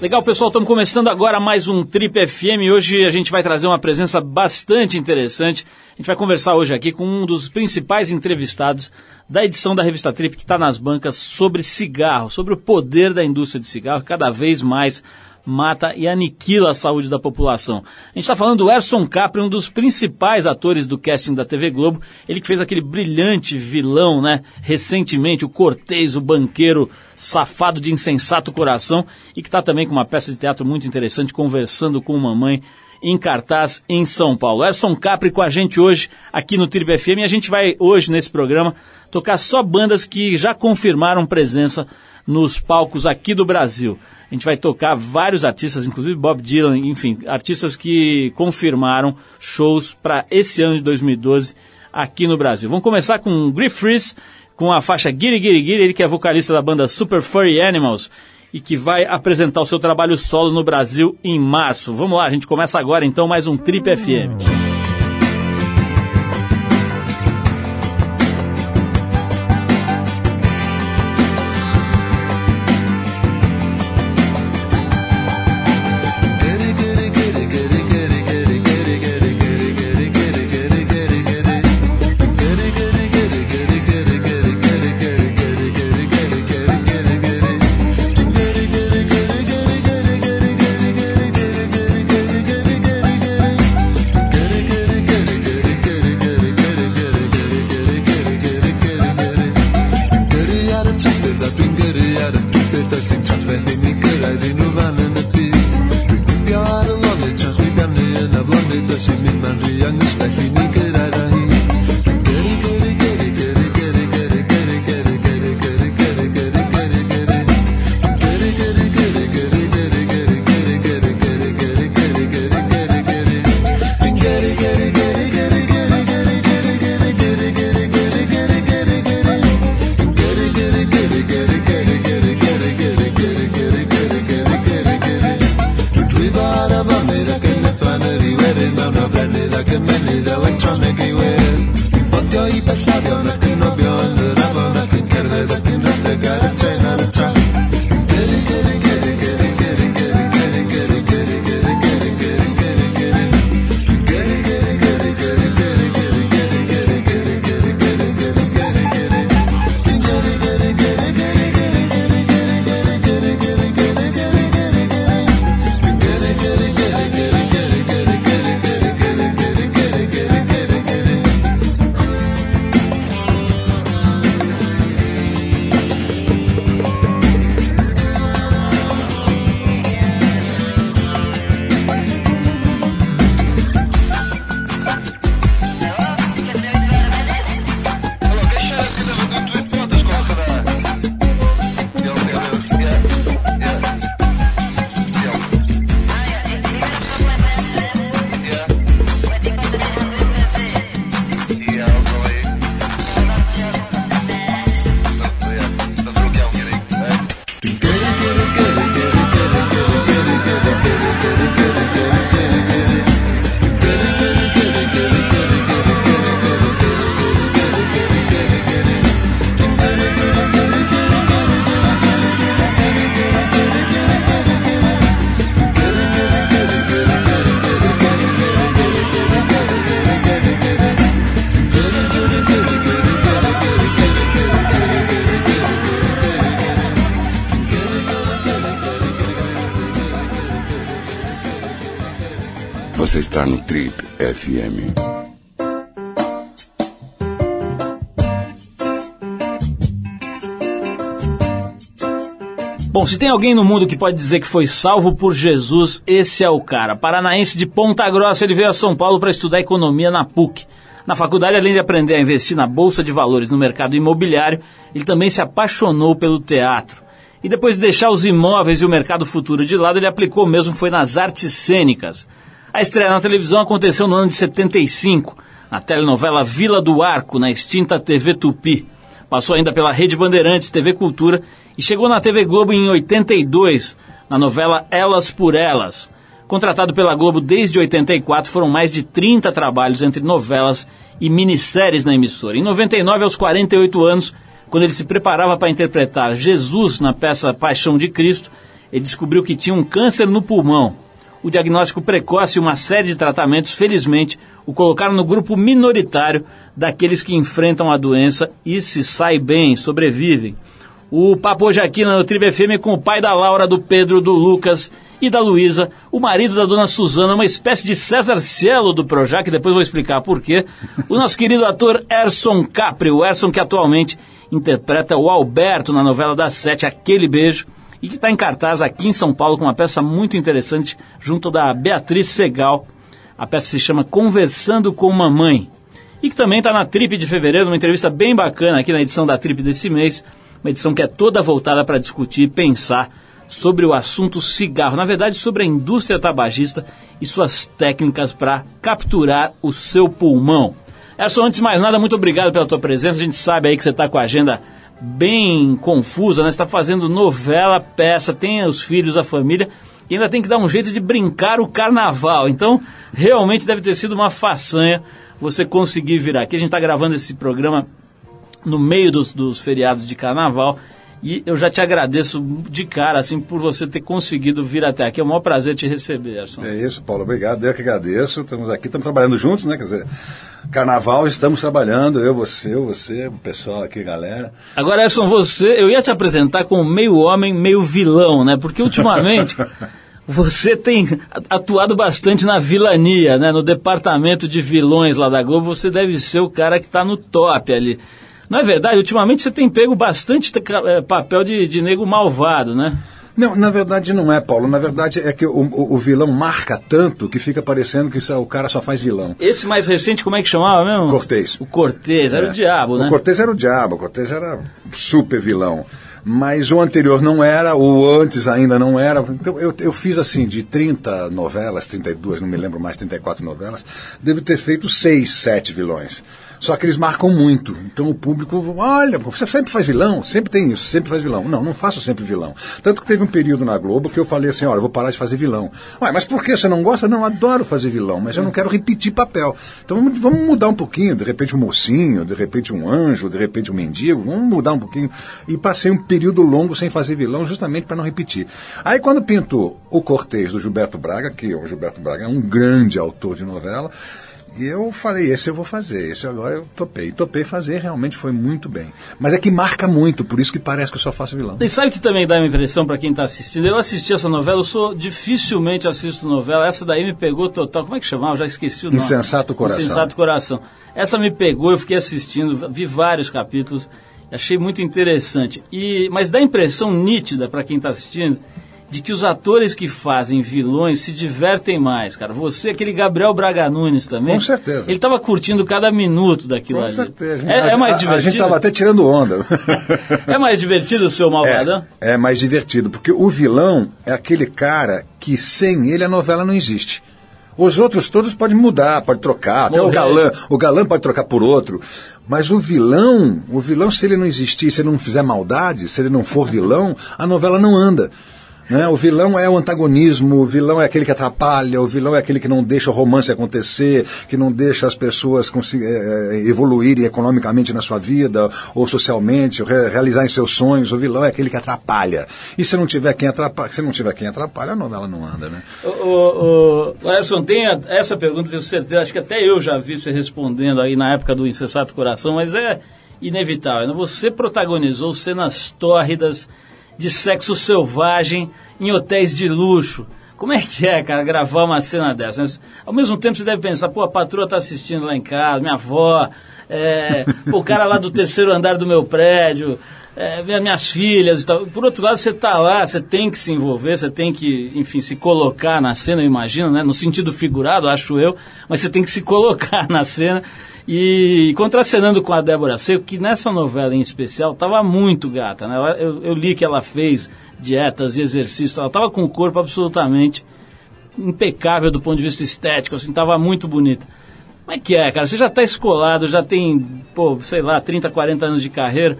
Legal, pessoal, estamos começando agora mais um Trip FM. Hoje a gente vai trazer uma presença bastante interessante. A gente vai conversar hoje aqui com um dos principais entrevistados da edição da revista Trip que está nas bancas sobre cigarro, sobre o poder da indústria de cigarro, cada vez mais mata e aniquila a saúde da população. A gente está falando do Erson Capri, um dos principais atores do casting da TV Globo. Ele que fez aquele brilhante vilão, né? Recentemente, o Cortez, o banqueiro safado de insensato coração, e que está também com uma peça de teatro muito interessante, conversando com mamãe em cartaz em São Paulo. Erson Capri com a gente hoje aqui no Tribe FM e a gente vai hoje nesse programa tocar só bandas que já confirmaram presença nos palcos aqui do Brasil. A gente vai tocar vários artistas, inclusive Bob Dylan, enfim, artistas que confirmaram shows para esse ano de 2012 aqui no Brasil. Vamos começar com Griff Reese, com a faixa Giri Giri Giri, ele que é vocalista da banda Super Furry Animals e que vai apresentar o seu trabalho solo no Brasil em março. Vamos lá, a gente começa agora então mais um Trip FM. Thank you. FM. Bom, se tem alguém no mundo que pode dizer que foi salvo por Jesus, esse é o cara. Paranaense de Ponta Grossa, ele veio a São Paulo para estudar economia na PUC. Na faculdade, além de aprender a investir na bolsa de valores no mercado imobiliário, ele também se apaixonou pelo teatro. E depois de deixar os imóveis e o mercado futuro de lado, ele aplicou mesmo foi nas artes cênicas. A estreia na televisão aconteceu no ano de 75, na telenovela Vila do Arco, na extinta TV Tupi. Passou ainda pela Rede Bandeirantes, TV Cultura e chegou na TV Globo em 82, na novela Elas por Elas. Contratado pela Globo desde 84, foram mais de 30 trabalhos entre novelas e minisséries na emissora. Em 99, aos 48 anos, quando ele se preparava para interpretar Jesus na peça Paixão de Cristo, Ele descobriu que tinha um câncer no pulmão. O diagnóstico precoce e uma série de tratamentos, felizmente, o colocaram no grupo minoritário daqueles que enfrentam a doença e se sai bem, sobrevivem. O papo hoje aqui na Tribo FM com o pai da Laura, do Pedro, do Lucas e da Luísa, o marido da dona Suzana, uma espécie de César Cielo do Projac, depois vou explicar por quê. O nosso querido ator Erson Capri, o Erson que atualmente interpreta o Alberto na novela das sete, Aquele Beijo, e que está em cartaz aqui em São Paulo com uma peça muito interessante junto da Beatriz Segal. A peça se chama Conversando com Mamãe. E que também está na Trip de fevereiro, uma entrevista bem bacana aqui na edição da Trip desse mês, uma edição que é toda voltada para discutir e pensar sobre o assunto cigarro, na verdade sobre a indústria tabagista e suas técnicas para capturar o seu pulmão. É só antes de mais nada, muito obrigado pela tua presença. A gente sabe aí que você está com a agenda bem confusa, né? Está fazendo novela, peça, tem os filhos, a família e ainda tem que dar um jeito de brincar o carnaval. Então, realmente deve ter sido uma façanha você conseguir vir aqui. A gente está gravando esse programa no meio dos, dos feriados de carnaval e eu já te agradeço de cara, assim, por você ter conseguido vir até aqui. É um maior prazer te receber, Gerson. É isso, Paulo. Obrigado. Eu que agradeço. Estamos aqui, estamos trabalhando juntos, né? Quer dizer, carnaval, estamos trabalhando. Eu, você, eu, você, o pessoal aqui, galera. Agora, Gerson, você, eu ia te apresentar como meio homem, meio vilão, né? Porque ultimamente. Você tem atuado bastante na vilania, né? No departamento de vilões lá da Globo, você deve ser o cara que está no top ali. Não é verdade? Ultimamente você tem pego bastante é, papel de, de nego malvado, né? Não, na verdade não é, Paulo. Na verdade é que o, o, o vilão marca tanto que fica parecendo que o cara só faz vilão. Esse mais recente, como é que chamava mesmo? Cortez. O Cortez, era é. o diabo, né? O Cortez era o diabo, o Cortez era super vilão. Mas o anterior não era, o antes ainda não era. Então eu, eu fiz assim, de 30 novelas, 32, não me lembro mais, 34 novelas, devo ter feito 6, 7 vilões. Só que eles marcam muito. Então o público, olha, você sempre faz vilão, sempre tem isso, sempre faz vilão. Não, não faço sempre vilão. Tanto que teve um período na Globo que eu falei assim, olha, vou parar de fazer vilão. Ué, mas por que você não gosta? Não, adoro fazer vilão, mas eu não quero repetir papel. Então vamos mudar um pouquinho, de repente um mocinho, de repente um anjo, de repente um mendigo, vamos mudar um pouquinho. E passei um período longo sem fazer vilão, justamente para não repetir. Aí quando pintou o Cortês do Gilberto Braga, que o Gilberto Braga é um grande autor de novela, e eu falei, esse eu vou fazer, esse agora eu topei. Topei fazer, realmente foi muito bem. Mas é que marca muito, por isso que parece que eu só faço vilão. E sabe que também dá uma impressão para quem está assistindo? Eu assisti essa novela, eu sou dificilmente assisto novela. Essa daí me pegou total. Como é que chamava? Eu já esqueci o nome. Insensato Coração. Insensato Coração. Essa me pegou, eu fiquei assistindo, vi vários capítulos, achei muito interessante. E, mas dá impressão nítida para quem está assistindo de que os atores que fazem vilões se divertem mais, cara. Você, aquele Gabriel Braga Nunes também. Com certeza. Ele estava curtindo cada minuto daquilo Com ali. Com certeza. É, é, mais divertido. A, gente estava até tirando onda. é mais divertido o seu Malvadão? É, é mais divertido, porque o vilão é aquele cara que sem ele a novela não existe. Os outros todos podem mudar, pode trocar, até Morrer. o galã, o galã pode trocar por outro. Mas o vilão, o vilão, se ele não existir, se ele não fizer maldade, se ele não for vilão, a novela não anda. Né? O vilão é o antagonismo, o vilão é aquele que atrapalha, o vilão é aquele que não deixa o romance acontecer, que não deixa as pessoas é, evoluírem economicamente na sua vida ou socialmente, re realizarem seus sonhos. O vilão é aquele que atrapalha. E se não tiver quem atrapalha, se não tiver quem atrapalha, a novela não anda, né? O, o, o tem a, essa pergunta, tenho certeza, acho que até eu já vi você respondendo aí na época do Insensato Coração, mas é inevitável. Né? Você protagonizou cenas tórridas de sexo selvagem em hotéis de luxo. Como é que é, cara, gravar uma cena dessa? Ao mesmo tempo você deve pensar, pô, a patroa está assistindo lá em casa, minha avó, é, o cara lá do terceiro andar do meu prédio, é, minhas filhas e tal. Por outro lado, você está lá, você tem que se envolver, você tem que, enfim, se colocar na cena, eu imagino, né? No sentido figurado, acho eu, mas você tem que se colocar na cena. E contracenando com a Débora Seco, que nessa novela em especial estava muito gata, né? Eu, eu, li que ela fez dietas e exercícios, ela estava com o corpo absolutamente impecável do ponto de vista estético, assim, estava muito bonita. Como é que é, cara? Você já está escolado, já tem, pô, sei lá, 30, 40 anos de carreira.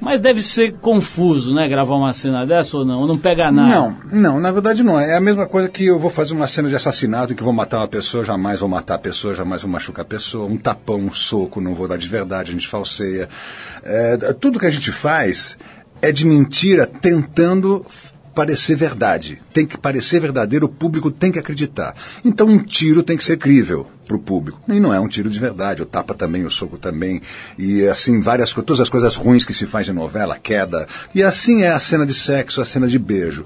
Mas deve ser confuso, né? Gravar uma cena dessa ou não? Ou não pega nada? Não, não, na verdade não. É a mesma coisa que eu vou fazer uma cena de assassinato em que vou matar uma pessoa, jamais vou matar a pessoa, jamais vou machucar a pessoa. Um tapão, um soco, não vou dar de verdade, a gente falseia. É, tudo que a gente faz é de mentira tentando parecer verdade, tem que parecer verdadeiro, o público tem que acreditar. Então um tiro tem que ser crível para o público. E não é um tiro de verdade, o tapa também, o soco também, e assim, várias todas as coisas ruins que se faz em novela, queda. E assim é a cena de sexo, a cena de beijo.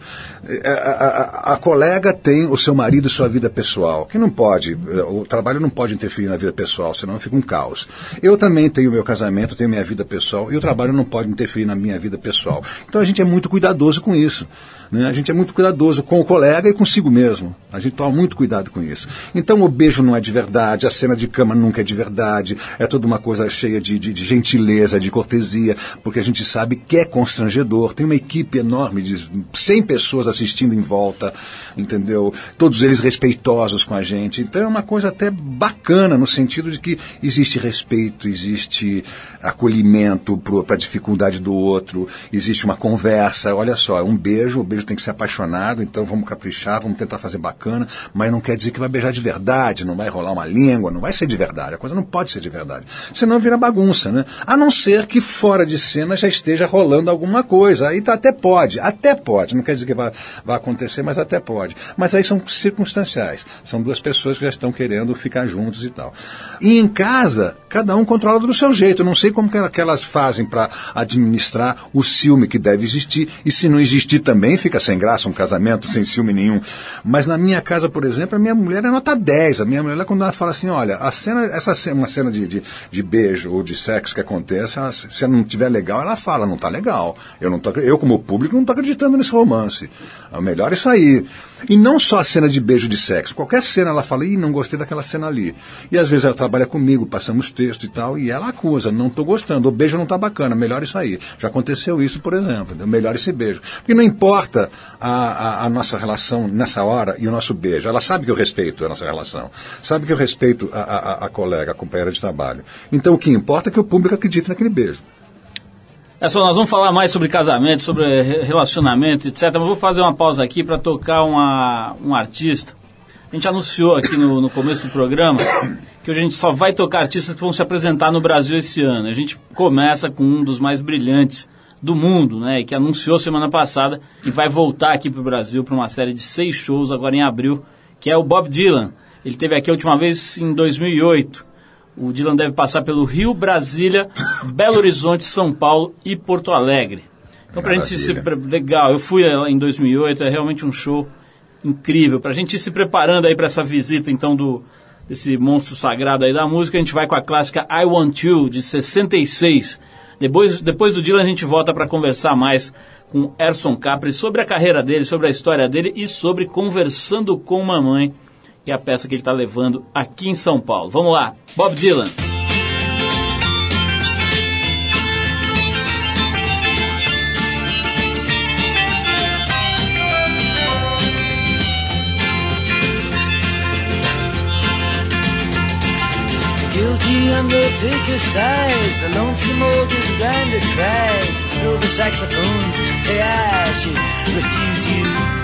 A, a, a, a colega tem o seu marido e sua vida pessoal, que não pode, o trabalho não pode interferir na vida pessoal, senão fica um caos. Eu também tenho meu casamento, tenho minha vida pessoal, e o trabalho não pode interferir na minha vida pessoal. Então a gente é muito cuidadoso com isso. Né? A gente é muito cuidadoso com o colega e consigo mesmo. A gente toma muito cuidado com isso. Então o beijo não é de verdade, a cena de cama nunca é de verdade, é toda uma coisa cheia de, de, de gentileza, de cortesia, porque a gente sabe que é constrangedor. Tem uma equipe enorme de 100 pessoas assistindo em volta, entendeu? Todos eles respeitosos com a gente. Então é uma coisa até bacana, no sentido de que existe respeito, existe acolhimento para a dificuldade do outro, existe uma conversa. Olha só, é um beijo, o beijo tem que ser apaixonado, então vamos caprichar, vamos tentar fazer bacana, mas não quer dizer que vai beijar de verdade, não vai rolar uma língua, não vai ser de verdade. A coisa não pode ser de verdade. Senão vira bagunça, né? A não ser que fora de cena já esteja rolando alguma coisa. Aí tá, até pode, até pode. Não quer dizer que vai, vai acontecer, mas até pode. Mas aí são circunstanciais. São duas pessoas que já estão querendo ficar juntos e tal. E em casa, cada um controla do seu jeito. Eu não sei como que elas fazem para administrar o ciúme que deve existir. E se não existir também, fica sem graça um casamento sem ciúme nenhum. Mas na minha casa, por exemplo, a minha mulher é nota 10. A minha mulher, quando ela fala assim, olha, a cena, essa cena, uma cena de, de, de beijo ou de sexo que acontece, ela, se ela não estiver legal, ela fala, não está legal. Eu, não tô, eu, como público, não estou acreditando nesse romance. É melhor isso aí. E não só a cena de beijo de sexo. Qualquer cena ela fala, ih, não gostei daquela cena ali. E às vezes ela trabalha comigo, passamos texto e tal, e ela acusa, não estou gostando, o beijo não está bacana, melhor isso aí. Já aconteceu isso, por exemplo, melhor esse beijo. Porque não importa a, a, a, nossa relação nessa hora e o nosso beijo. Ela sabe que eu respeito a nossa relação, sabe que eu respeito a, a, a colega, a companheira de trabalho. Então o que importa é que o público acredite naquele beijo. É só, nós vamos falar mais sobre casamento, sobre relacionamento, etc. Mas vou fazer uma pausa aqui para tocar uma, um artista. A gente anunciou aqui no, no começo do programa que hoje a gente só vai tocar artistas que vão se apresentar no Brasil esse ano. A gente começa com um dos mais brilhantes do mundo, né, e que anunciou semana passada que vai voltar aqui para o Brasil para uma série de seis shows agora em abril, que é o Bob Dylan. Ele teve aqui a última vez em 2008. O Dylan deve passar pelo Rio, Brasília, Belo Horizonte, São Paulo e Porto Alegre. Então, para a gente se. Legal, eu fui em 2008, é realmente um show incrível. Para a gente ir se preparando aí para essa visita, então, do, desse monstro sagrado aí da música, a gente vai com a clássica I Want You, de 66. Depois, depois do Dylan, a gente volta para conversar mais com Erson Capri sobre a carreira dele, sobre a história dele e sobre Conversando com Mamãe é a peça que ele está levando aqui em São Paulo. Vamos lá, Bob Dylan. guilty undertaker sighs, the lonesome organ grinder cries, the silver saxophones say I should refuse you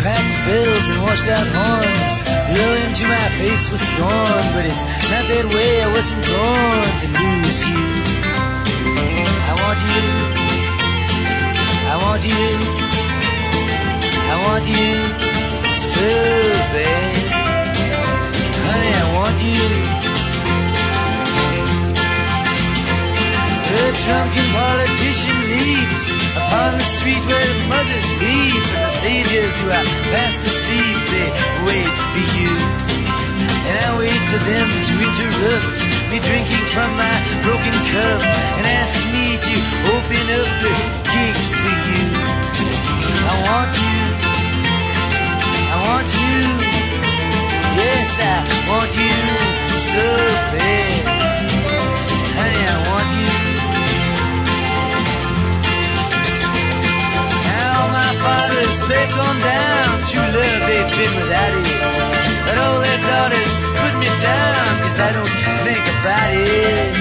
cracked bells and washed out horns. Blow into my face with scorn But it's not that way, I wasn't born to lose you. I want you. I want you. I want you so bad Honey, I want you The drunken politician leaps upon the street where the mothers weep and the saviors who are fast asleep, they wait for you. And I wait for them to interrupt me drinking from my broken cup and ask me to open up the gate for you. I want you. I want you. Yes, I want you so bad. Gone down. True love, they've been without it. But all their daughters put me down, cause I don't think about it.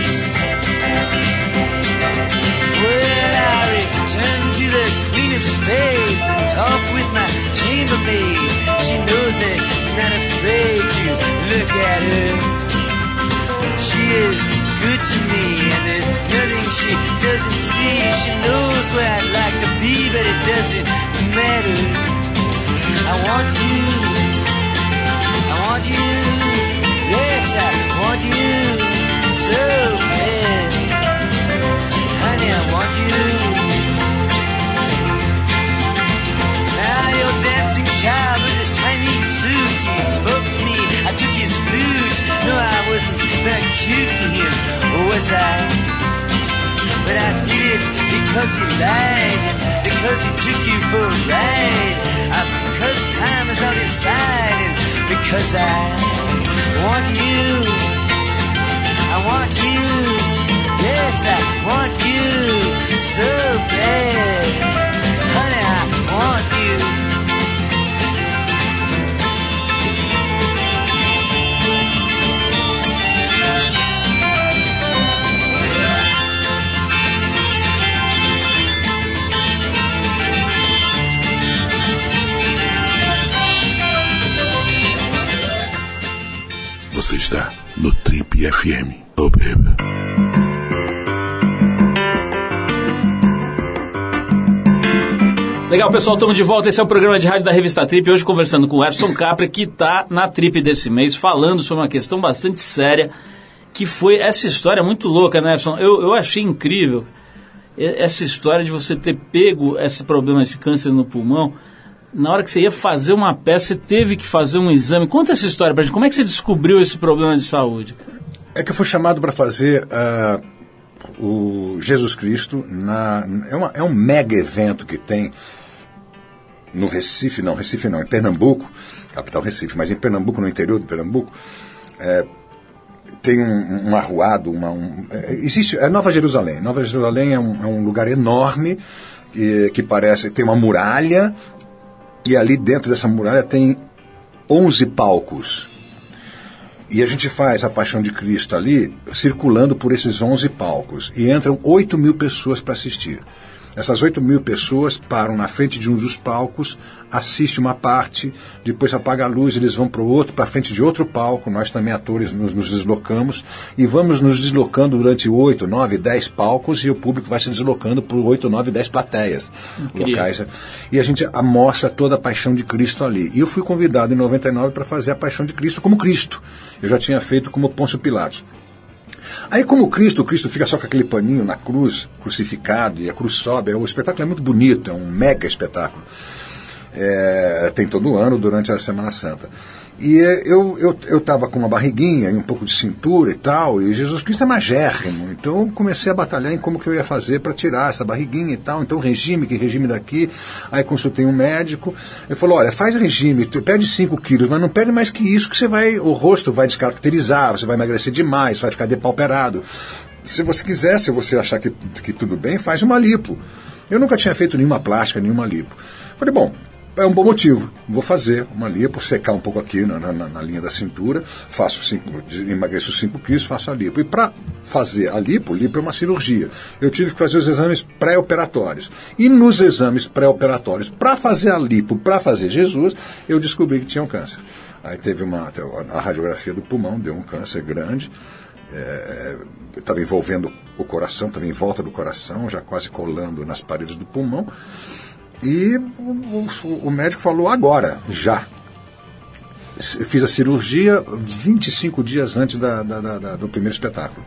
Well, I return to the Queen of Spades and talk with my chambermaid. She knows that I'm not afraid to look at her. She is good to me, and there's nothing she doesn't see. She knows where I'd like to be, but it doesn't better. I want you. I want you. Yes, I want you so bad. Honey, I want you. Now you're dancing child with his Chinese suit. He spoke to me. I took his flute. No, I wasn't very cute to him. Was I? But I did it because he lied, because he took you for a ride, uh, because time is on his side, and because I want you. I want you. Yes, I want you so bad. Honey, I want you. Legal, pessoal, estamos de volta. Esse é o programa de rádio da revista Trip. Hoje conversando com o Epson Capra, que está na Trip desse mês, falando sobre uma questão bastante séria, que foi essa história muito louca, né, Epson? Eu, eu achei incrível essa história de você ter pego esse problema, esse câncer no pulmão. Na hora que você ia fazer uma peça, você teve que fazer um exame. Conta essa história pra gente. Como é que você descobriu esse problema de saúde? É que eu fui chamado para fazer uh, o Jesus Cristo. Na, é, uma, é um mega evento que tem no Recife, não, Recife não, em Pernambuco, capital Recife, mas em Pernambuco, no interior de Pernambuco, é, tem um, um arruado, uma, um, é, existe, é Nova Jerusalém. Nova Jerusalém é um, é um lugar enorme que, que parece, tem uma muralha, e ali dentro dessa muralha tem 11 palcos. E a gente faz a Paixão de Cristo ali, circulando por esses 11 palcos. E entram 8 mil pessoas para assistir. Essas 8 mil pessoas param na frente de um dos palcos, assistem uma parte, depois apaga a luz, eles vão para o outro, para frente de outro palco, nós também atores nos, nos, deslocamos, e vamos nos deslocando durante 8, 9, 10 palcos, e o público vai se deslocando por 8, 9, 10 plateias Incrível. locais. E a gente mostra toda a paixão de Cristo ali. E eu fui convidado em 99 para fazer a paixão de Cristo como Cristo. Eu já tinha feito como Pôncio Pilatos. Aí, como Cristo, o Cristo fica só com aquele paninho na cruz, crucificado, e a cruz sobe, o espetáculo é muito bonito, é um mega espetáculo. É, tem todo ano durante a Semana Santa. E eu eu eu estava com uma barriguinha e um pouco de cintura e tal, e Jesus Cristo é magérrimo. Então eu comecei a batalhar em como que eu ia fazer para tirar essa barriguinha e tal. Então regime, que regime daqui. Aí consultei um médico, ele falou, olha, faz regime, perde 5 quilos, mas não perde mais que isso que você vai, o rosto vai descaracterizar, você vai emagrecer demais, vai ficar depauperado. Se você quiser, se você achar que, que tudo bem, faz uma lipo. Eu nunca tinha feito nenhuma plástica, nenhuma lipo. Falei, bom, é um bom motivo. Vou fazer uma lipo, secar um pouco aqui na, na, na linha da cintura, faço cinco, emagreço 5 quilos, faço a lipo. E para fazer a lipo, lipo é uma cirurgia. Eu tive que fazer os exames pré-operatórios. E nos exames pré-operatórios, para fazer a lipo, para fazer Jesus, eu descobri que tinha um câncer. Aí teve uma a radiografia do pulmão, deu um câncer grande. Estava é, envolvendo o coração, estava em volta do coração, já quase colando nas paredes do pulmão. E o, o, médico falou agora, já. Fiz a cirurgia 25 dias antes da, da, da, do primeiro espetáculo.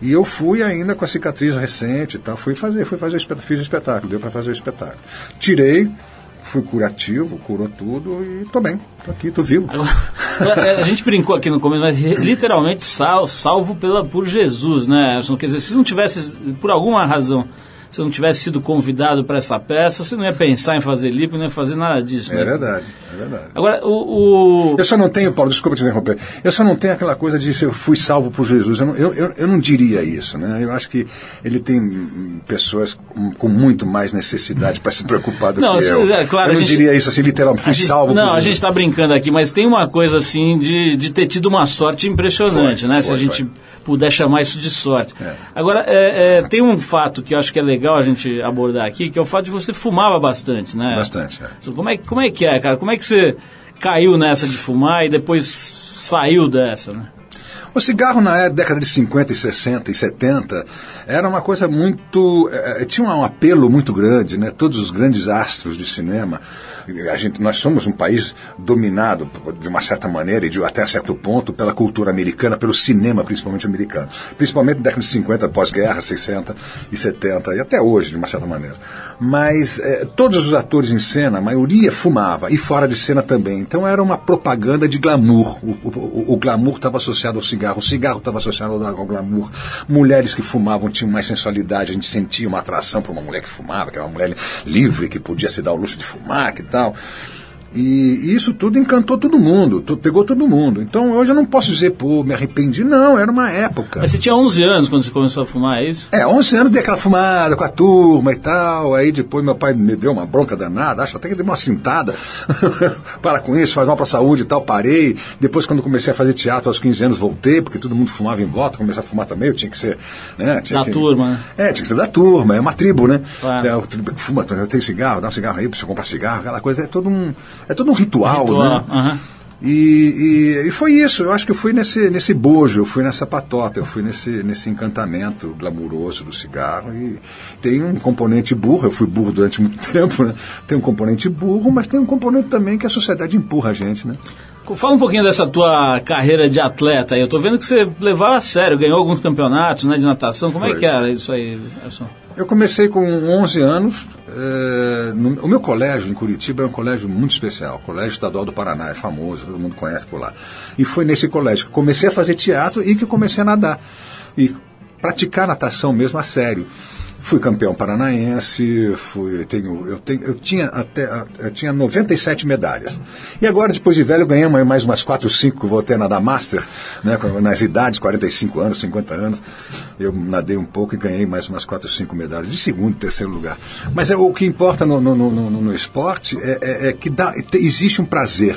E eu fui ainda com a cicatriz recente e tal, fui fazer, fui fazer fiz o espetáculo, deu para fazer o espetáculo. Tirei, fui curativo, curou tudo e tô bem, tô aqui, tô vivo. a gente brincou aqui no começo, mas literalmente sal, salvo pela, por Jesus, né? Quer dizer, se não tivesse, por alguma razão, se não tivesse sido convidado para essa peça, você não ia pensar em fazer lipo, não ia fazer nada disso. Né? É verdade, é verdade. Agora, o, o, Eu só não tenho, Paulo, desculpa te interromper, eu só não tenho aquela coisa de se eu fui salvo por Jesus. Eu não, eu, eu, eu não diria isso, né? Eu acho que ele tem pessoas com, com muito mais necessidade para se preocupar do não, que eu. É, claro, eu não gente, diria isso assim, literalmente, fui gente, salvo Não, por a Jesus. gente está brincando aqui, mas tem uma coisa assim de, de ter tido uma sorte impressionante, Foi, né? foi, se a gente foi. puder chamar isso de sorte. É. Agora, é, é, tem um fato que eu acho que é legal a gente abordar aqui, que é o fato de você fumava bastante, né? Bastante, é. Como é, como é que é, cara? Como é que você caiu nessa de fumar e depois saiu dessa, né? O cigarro na é- década de 50 e 60 e 70 era uma coisa muito. eh, tinha um apelo muito grande, né? Todos os grandes astros de cinema. A gente, nós somos um país dominado, de uma certa maneira, e de até certo ponto, pela cultura americana, pelo cinema, principalmente americano. Principalmente na década de 50, pós-guerra, 60 e 70, e até hoje, de uma certa maneira. Mas eh, todos os atores em cena, a maioria fumava, e fora de cena também. Então era uma propaganda de glamour. O, o- o- o glamour estava associado ao cigarro, o cigarro estava associado ao, ao glamour. Mulheres que fumavam tinham mais sensualidade, a gente sentia uma atração por uma mulher que fumava, que era uma mulher livre, que podia se dar o luxo de fumar, que tal. E, isso tudo encantou todo mundo, pegou todo mundo. Então hoje eu não posso dizer, pô, me arrependi. Não, era uma época. Mas você tinha 11 anos quando você começou a fumar, é isso? É, 11 anos dei aquela fumada com a turma e tal. Aí depois meu pai me deu uma bronca danada, acho até que deu uma cintada. Para com isso, faz mal para a saúde e tal. Parei. Depois, quando comecei a fazer teatro aos 15 anos, voltei, porque todo mundo fumava em volta. Comecei a fumar também, eu tinha que ser. Né, tinha Da que- turma, né? É, tinha que ser da turma, é uma tribo, né? Claro. É, tribo que fuma, eu tenho cigarro, dá um cigarro aí pra você comprar cigarro, aquela coisa. É todo um, é todo um ritual, Ritual, né? aham. E, e, e foi isso, eu acho que eu fui nesse, nesse bojo, eu fui nessa patota, eu fui nesse, nesse encantamento glamuroso do cigarro. E tem um componente burro, eu fui burro durante muito tempo, né? Tem um componente burro, mas tem um componente também que a sociedade empurra a gente, né? Fala um pouquinho dessa tua carreira de atleta aí. Eu tô vendo que você levava a sério, ganhou alguns campeonatos né, de natação. Como é Foi. que era isso aí, Edson? Eu comecei com 11 anos. eh, no- o meu colégio em Curitiba é um colégio muito especial. Colégio Estadual do Paraná, é famoso, todo mundo conhece por lá. E foi nesse colégio que comecei a fazer teatro e que comecei a nadar. E praticar natação mesmo a sério. Fui campeão paranaense, fui, tenho, eu, tenho, eu, tinha até, eu tinha 97 medalhas. E agora, depois de velho, ganhei mais umas 4 ou 5 que vou até nadar master, né, nas idades, 45 anos, 50 anos. Eu nadei um pouco e ganhei mais umas 4 ou 5 medalhas, de segundo terceiro lugar. Mas é, o que importa no, no, no, no- no esporte é, é- é que dá, existe um prazer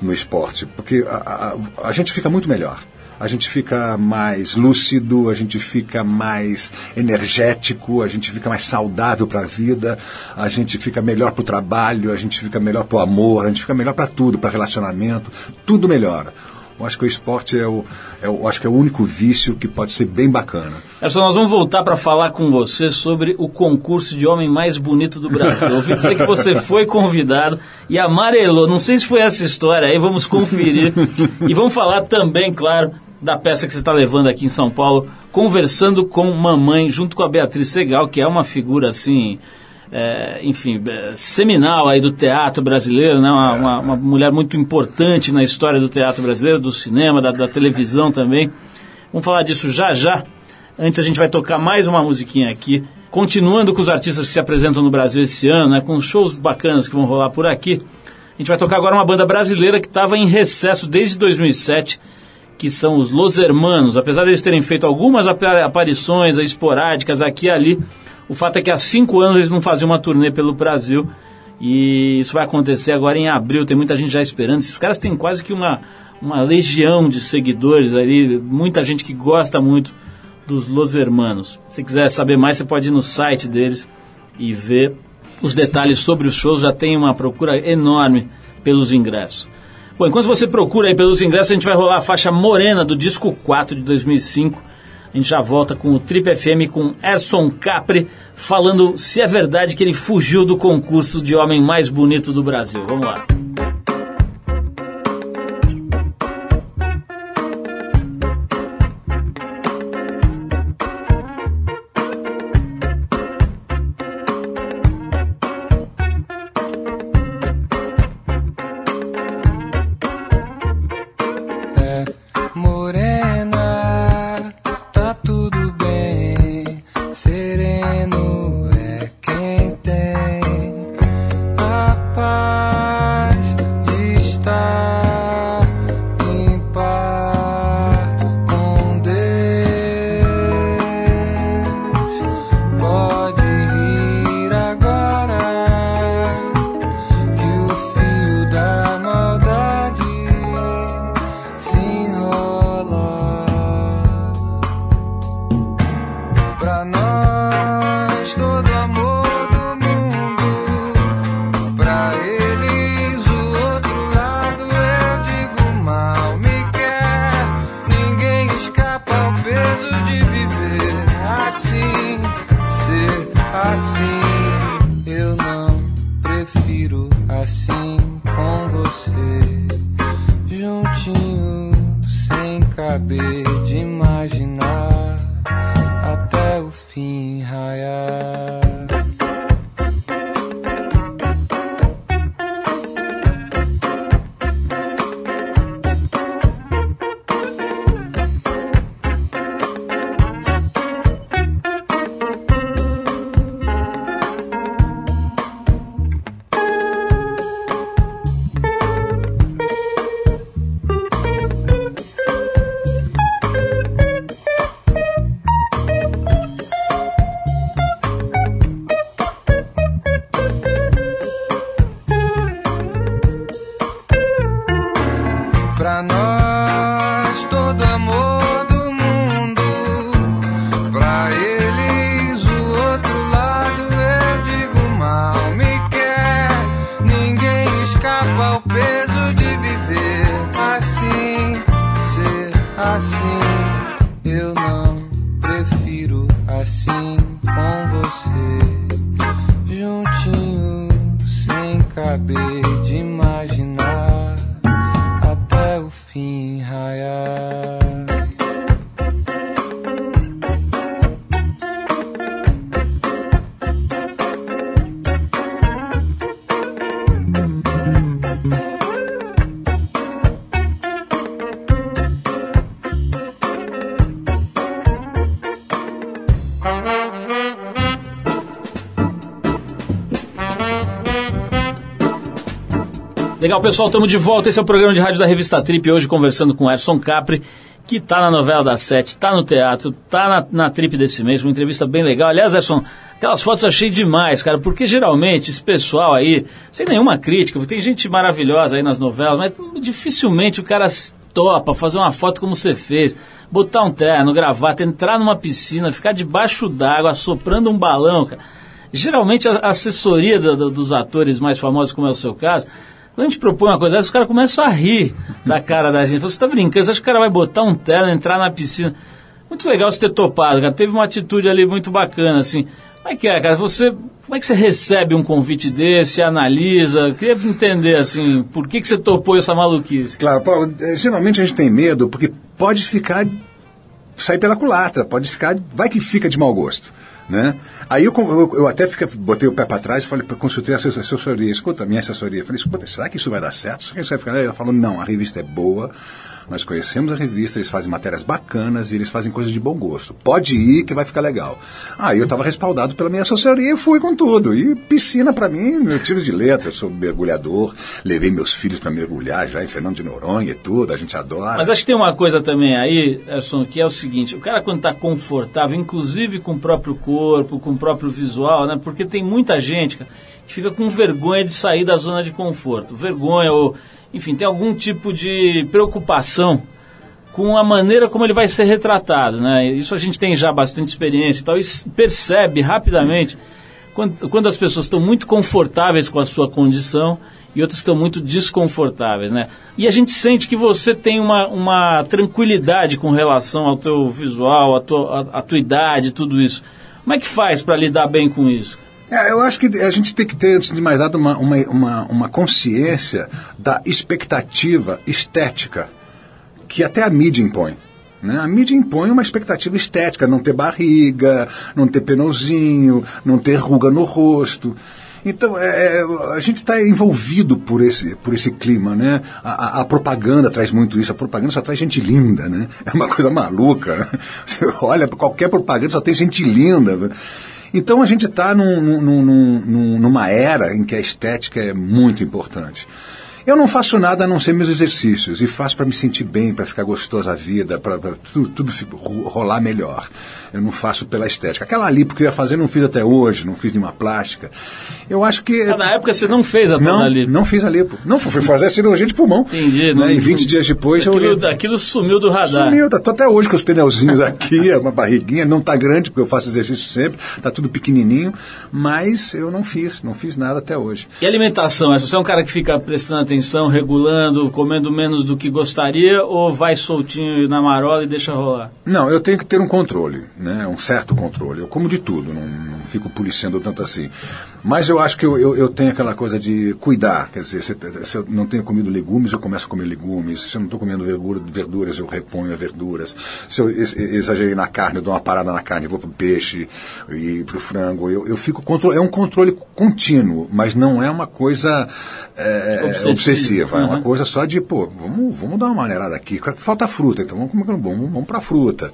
no esporte, porque a, a, a gente fica muito melhor. A gente fica mais lúcido, a gente fica mais energético, a gente fica mais saudável para a vida, a gente fica melhor para o trabalho, a gente fica melhor para o amor, a gente fica melhor para tudo, para relacionamento, tudo melhora. Eu acho que o esporte é o, é o, acho que é o único vício que pode ser bem bacana. Edson, nós vamos voltar para falar com você sobre o concurso de homem mais bonito do Brasil. Eu ouvi dizer que você foi convidado e amarelou. Não sei se foi essa história aí, vamos conferir. e vamos falar também, claro, da peça que você está levando aqui em São Paulo, Conversando com Mamãe, junto com a Beatriz Segal, que é uma figura assim. é, enfim, é, seminal aí do teatro brasileiro, né? Uma, uma- uma mulher muito importante na história do teatro brasileiro, do cinema, da, da televisão também. Vamos falar disso já já. Antes a gente vai tocar mais uma musiquinha aqui, continuando com os artistas que se apresentam no Brasil esse ano, né, com shows bacanas que vão rolar por aqui. A gente vai tocar agora uma banda brasileira que estava em recesso desde 2007, que são os Los Hermanos. Apesar deles terem feito algumas apa- aparições esporádicas aqui e ali, o fato é que há cinco anos eles não faziam uma turnê pelo Brasil. E isso vai acontecer agora em abril, tem muita gente já esperando. Esses caras têm quase que uma, uma legião de seguidores ali, muita gente que gosta muito dos Los Hermanos. Se quiser saber mais, você pode ir no site deles e ver os detalhes sobre os shows. Já tem uma procura enorme pelos ingressos. Bom, enquanto você procura aí pelos ingressos, a gente vai rolar a faixa Morena do disco 4 de 2005. A gente já volta com o Trip FM com Erson Capri falando se é verdade que ele fugiu do concurso de homem mais bonito do Brasil. Vamos lá. Legal, pessoal, estamos de volta. Esse é o programa de rádio da revista Trip. Hoje conversando com Erson Capri, que está na novela da Sete, está no teatro, está na, na Trip desse mês. Uma entrevista bem legal. Aliás, Erson, aquelas fotos achei demais, cara, porque geralmente esse pessoal aí, sem nenhuma crítica, tem gente maravilhosa aí nas novelas, mas dificilmente o cara topa fazer uma foto como você fez. Botar um terno, gravata, entrar numa piscina, ficar debaixo d'água, soprando um balão, cara. Geralmente a assessoria do- do- dos atores mais famosos, como é o seu caso, quando a gente propõe uma coisa dessa, os caras começam a rir da cara da gente. Você está brincando, você acha que o cara vai botar um terno, entrar na piscina? Muito legal você ter topado, cara. Teve uma atitude ali muito bacana, assim. Como é que é, cara? Você, como é que você recebe um convite desse, analisa? Eu Queria entender, assim, por que, que você topou essa maluquice? Claro, Paulo, eh, geralmente a gente tem medo porque pode ficar sair pela culatra, pode ficar, vai que fica de mau gosto. Né? Aí eu, eu, eu até fiquei, botei o pé para trás e falei, consultei a assessor- assessoria, escuta, minha assessoria, falei, escuta, será que isso vai dar certo? Será que isso vai ficar? Ela falou, não, a revista é boa, nós conhecemos a revista, eles fazem matérias bacanas e eles fazem coisas de bom gosto. Pode ir que vai ficar legal. Aí eu estava respaldado pela minha assessoria e fui com tudo. E piscina para mim, meu tiro de letra, eu sou mergulhador, levei meus filhos para mergulhar já em Fernando de Noronha e tudo, a gente adora. Mas acho que tem uma coisa também aí, Erson, que é o seguinte, o cara quando está confortável, inclusive com o próprio corpo, com o próprio visual, né? Porque tem muita gente que fica com vergonha de sair da zona de conforto. Vergonha ou, enfim, tem algum tipo de preocupação com a maneira como ele vai ser retratado, né? Isso a gente tem já bastante experiência e tal, e percebe rapidamente quando, quando as pessoas estão muito confortáveis com a sua condição e outras estão muito desconfortáveis, né? E a gente sente que você tem uma, uma tranquilidade com relação ao teu visual, à tua, à tua idade, tudo isso. Como é que faz para lidar bem com isso? É, eu acho que a gente tem que ter, antes de mais nada, uma, uma, uma, uma consciência da expectativa estética que até a mídia impõe. Né? A mídia impõe uma expectativa estética, não ter barriga, não ter penozinho, não ter ruga no rosto. Então, é, é, a gente está envolvido por esse, por esse clima, né? A, a- a propaganda traz muito isso. A propaganda só traz gente linda, né? É uma coisa maluca. né? Você olha qualquer propaganda, só tem gente linda. Então, a gente está num- num- num- numa era em que a estética é muito importante. Eu não faço nada a não ser meus exercícios e faço para me sentir bem, para ficar gostosa a vida, para tudo, tudo rolar melhor. Eu não faço pela estética. Aquela ali, porque eu ia fazer, não fiz até hoje, não fiz nenhuma plástica. Eu acho que. Ah, na época você não fez a não, lipo. não fiz a lipo. Não, fui fazer a cirurgia de pulmão. Entendi. Né? E 20 dias depois eu aquilo, olhei. aquilo sumiu do radar. Sumiu, tá, tô até hoje com os pneuzinhos aqui, é uma barriguinha, não tá grande, porque eu faço exercício sempre, tá tudo pequenininho, mas eu não fiz, não fiz nada até hoje. E alimentação? Erson? Você é um cara que fica prestando atenção, regulando, comendo menos do que gostaria ou vai soltinho na marola e deixa rolar? Não, eu tenho que ter um controle, né? um certo controle. Eu como de tudo, não, não fico policiando tanto assim. Mas eu acho que eu, eu, eu tenho aquela coisa de cuidar, quer dizer, se, se eu não tenho comido legumes, eu começo a comer legumes. Se eu não estou comendo verdura, verduras, eu reponho as verduras. Se eu ex- exagerei na carne, eu dou uma parada na carne, vou para o peixe e para o frango. Eu, eu fico é um controle contínuo, mas não é uma coisa é, Obsessiva. obsessiva. É uma Uhum. coisa só de, pô, vamos, vamos dar uma maneirada aqui. Falta fruta, então vamos, comer- vamos, vamos para fruta.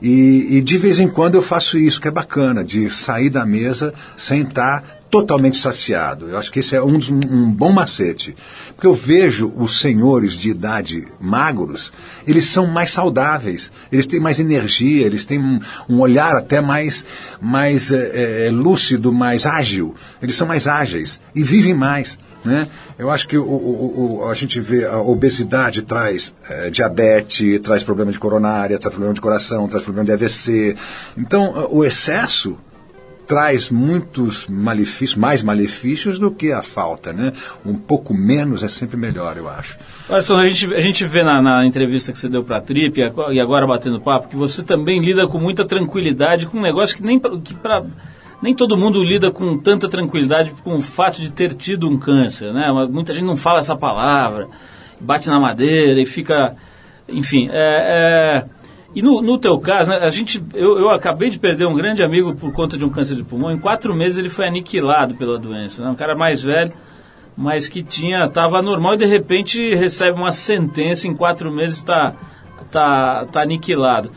E, e de vez em quando eu faço isso, que é bacana, de sair da mesa sem estar totalmente saciado. Eu acho que esse é um, um bom macete. Porque eu vejo os senhores de idade magros, eles são mais saudáveis, eles têm mais energia, eles têm um, um olhar até mais, mais eh, eh, lúcido, mais ágil. Eles são mais ágeis e vivem mais. Né? Eu acho que o, o- o- a gente vê a obesidade traz eh, diabetes, traz problema de coronária, traz problema de coração, traz problema de AVC. Então, o excesso traz muitos malefícios, mais malefícios do que a falta, né? Um pouco menos é sempre melhor, eu acho. Olha a gente, a gente vê na, na entrevista que você deu para a Trip e ago- agora batendo papo que você também lida com muita tranquilidade com um negócio que nem que pra, nem todo mundo lida com tanta tranquilidade com o fato de ter tido um câncer, né? Muita gente não fala essa palavra, bate na madeira e fica, enfim, é, é, e no, no teu caso, né, a gente, eu, eu acabei de perder um grande amigo por conta de um câncer de pulmão. Em quatro meses ele foi aniquilado pela doença. Né? Um cara mais velho, mas que tinha estava normal e de repente recebe uma sentença em quatro meses está tá, tá aniquilado.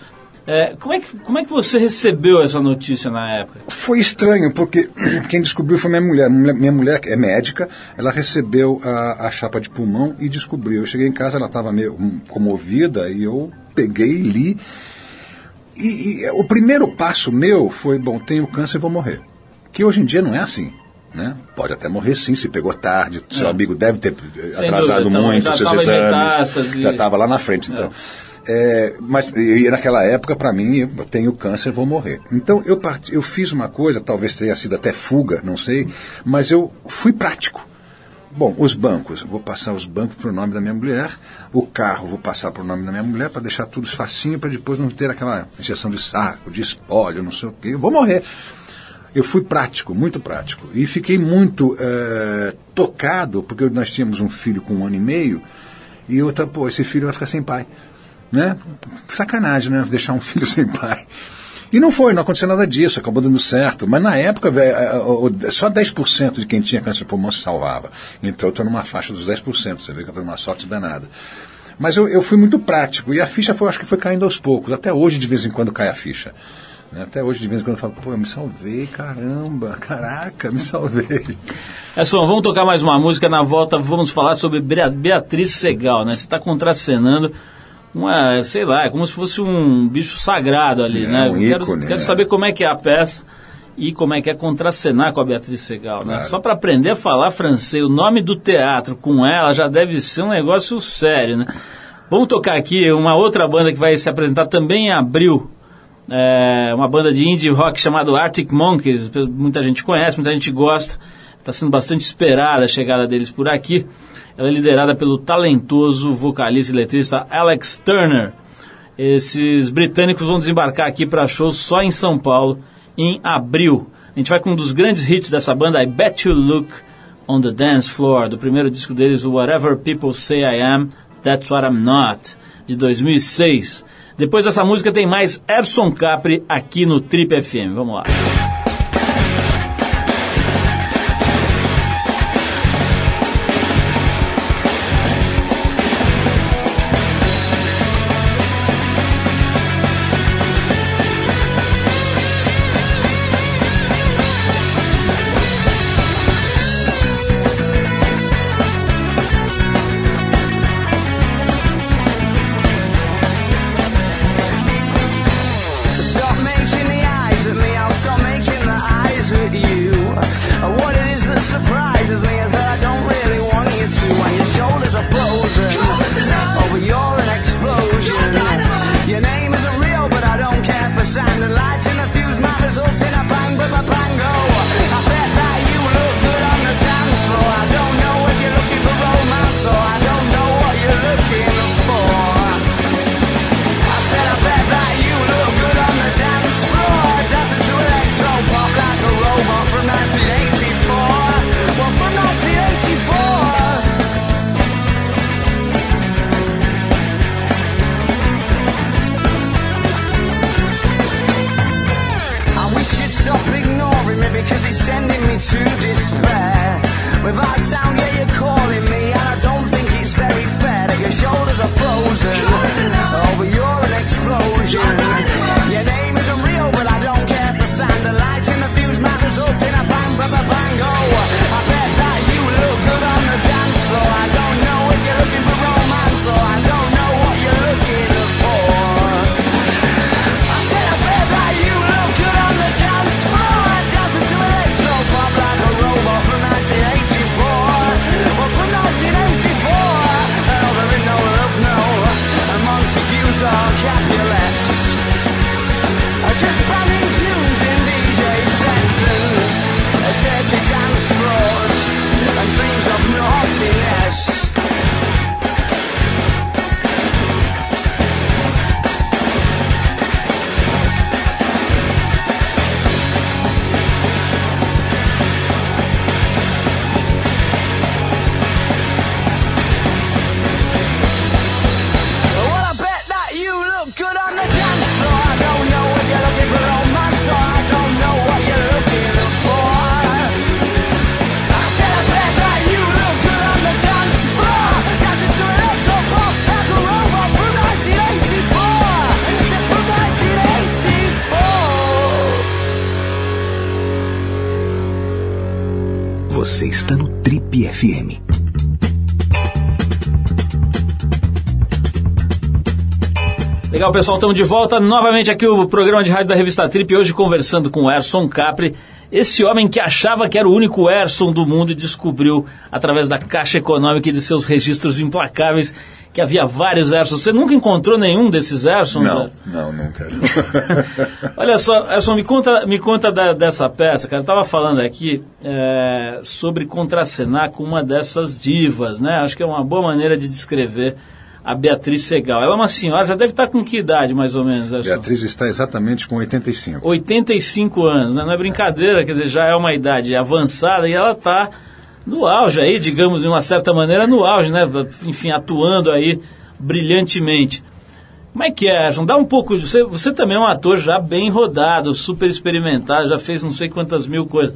É, como, é que, como é que você recebeu essa notícia na época? Foi estranho, porque quem descobriu foi minha mulher. Minha mulher é médica, ela recebeu a, a chapa de pulmão e descobriu. Eu cheguei em casa, ela estava meio hum, comovida e eu peguei e li. E, e o primeiro passo meu foi, bom, tenho câncer vou morrer. Que hoje em dia não é assim. Né? Pode até morrer sim, se pegou tarde, seu É. amigo deve ter eh, Sem atrasado dúvida, muito os seus exames, já estava lá na frente. Então. É, mas e naquela época, para mim, eu tenho câncer, vou morrer. Então eu, parti, eu fiz uma coisa, talvez tenha sido até fuga, não sei, mas eu fui prático. Bom, os bancos, vou passar os bancos para o nome da minha mulher, o carro vou passar para o nome da minha mulher para deixar tudo facinho para depois não ter aquela injeção de saco, de espólio, não sei o quê. Eu vou morrer. Eu fui prático, muito prático. E fiquei muito eh, tocado, porque nós tínhamos um filho com um ano e meio, e tá, pô, esse filho vai ficar sem pai. Né? Sacanagem, né? Deixar um filho sem pai. E não foi, não aconteceu nada disso, acabou dando certo. Mas na época, a- a- só 10% de quem tinha câncer de pulmão se salvava. Então eu estou numa faixa dos 10%, você vê que eu estou numa sorte danada. Mas eu, eu fui muito prático, e a ficha foi, acho que foi caindo aos poucos. Até hoje, de vez em quando, cai a ficha. né? Até hoje, de vez em quando, eu falo, pô, eu me salvei, caramba, caraca, me salvei. É só, vamos tocar mais uma música. Na volta vamos falar sobre Bea- Beatriz Segal, né? Você está contracenando uma, sei lá, é como se fosse um bicho sagrado ali, É, né? um quero, ícone, quero né? saber como é que é a peça e como é que é contracenar com a Beatriz Segal, né? Claro. Só para aprender a falar francês, o nome do teatro com ela já deve ser um negócio sério, né? Vamos tocar aqui uma outra banda que vai se apresentar também em abril. É uma banda de indie rock chamada Arctic Monkeys. Muita gente conhece, muita gente gosta. Está sendo bastante esperada a chegada deles por aqui. Ela é liderada pelo talentoso vocalista e letrista Alex Turner. Esses britânicos vão desembarcar aqui para shows só em São Paulo em abril. A gente vai com um dos grandes hits dessa banda, I Bet You Look on the Dance Floor, do primeiro disco deles, Whatever People Say I Am, That's What I'm Not, de 2006. Depois dessa música tem mais Erson Capri aqui no Trip FM. Vamos lá. Legal, pessoal, estamos de volta novamente aqui o programa de rádio da revista Trip, hoje conversando com o Erson Capri, esse homem que achava que era o único Erson do mundo e descobriu, através da Caixa Econômica e de seus registros implacáveis, que havia vários Ersons. Você nunca encontrou nenhum desses Ersons? Não, não, nunca. Olha só, Erson, me conta, me conta da- dessa peça, cara. Eu estava falando aqui é, sobre contracenar com uma dessas divas, né? Acho que é uma boa maneira de descrever a Beatriz Segal. Ela é uma senhora, já deve estar com que idade, mais ou menos? Beatriz está exatamente com 85. 85 anos, né? Não é brincadeira, quer dizer, já é uma idade avançada e ela está no auge aí, digamos, de uma certa maneira, no auge, né? Enfim, atuando aí brilhantemente. Como é que é, Erson? Dá um pouco. de- Você, você também é um ator já bem rodado, super experimentado, já fez não sei quantas mil coisas.